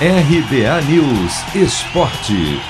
RBA News Esporte.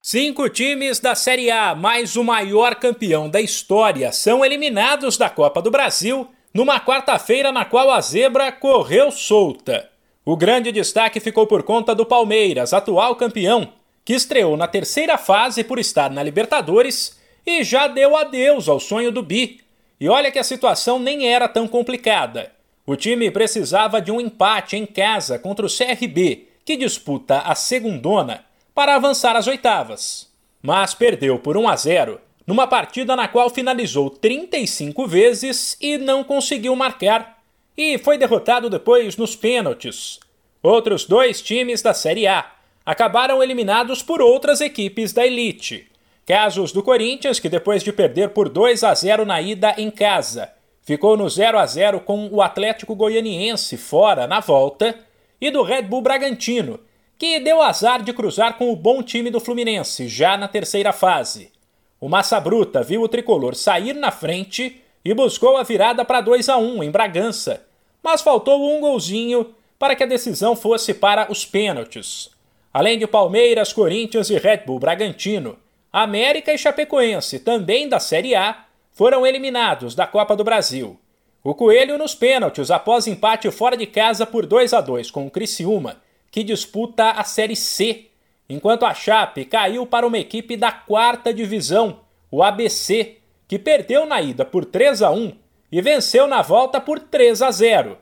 Cinco times da Série A, mais o maior campeão da história, são eliminados da Copa do Brasil numa quarta-feira na qual a zebra correu solta. O grande destaque ficou por conta do Palmeiras, atual campeão, que estreou na terceira fase por estar na Libertadores e já deu adeus ao sonho do Bi. E olha que a situação nem era tão complicada. O time precisava de um empate em casa contra o CRB, que disputa a segundona, para avançar às oitavas. Mas perdeu por 1 a 0 numa partida na qual finalizou 35 vezes e não conseguiu marcar, e foi derrotado depois nos pênaltis. Outros dois times da Série A acabaram eliminados por outras equipes da elite. Casos do Corinthians, que depois de perder por 2 a 0 na ida em casa, ficou no 0 a 0 com o Atlético Goianiense fora na volta, e do Red Bull Bragantino, que deu azar de cruzar com o bom time do Fluminense já na terceira fase. O Massa Bruta viu o tricolor sair na frente e buscou a virada para 2 a 1 em Bragança, mas faltou um golzinho para que a decisão fosse para os pênaltis. Além de Palmeiras, Corinthians e Red Bull Bragantino, América e Chapecoense, também da Série A, foram eliminados da Copa do Brasil. O Coelho nos pênaltis após empate fora de casa por 2 a 2 com o Criciúma, que disputa a Série C, enquanto a Chape caiu para uma equipe da quarta divisão, o ABC, que perdeu na ida por 3 a 1 e venceu na volta por 3 a 0.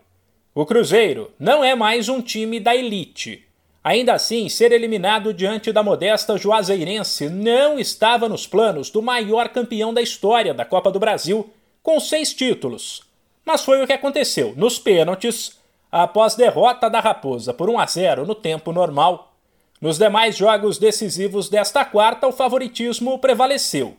O Cruzeiro não é mais um time da elite. Ainda assim, ser eliminado diante da modesta Juazeirense não estava nos planos do maior campeão da história da Copa do Brasil, com seis títulos. Mas foi o que aconteceu nos pênaltis, após derrota da Raposa por 1 a 0 no tempo normal. Nos demais jogos decisivos desta quarta, o favoritismo prevaleceu.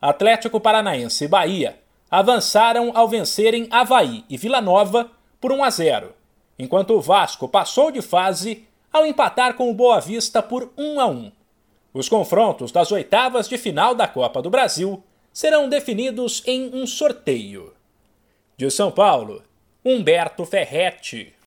Atlético Paranaense e Bahia avançaram ao vencerem Havaí e Vila Nova por 1 a 0, enquanto o Vasco passou de fase ao empatar com o Boa Vista por 1 a 1. Os confrontos das oitavas de final da Copa do Brasil serão definidos em um sorteio. De São Paulo, Humberto Ferretti.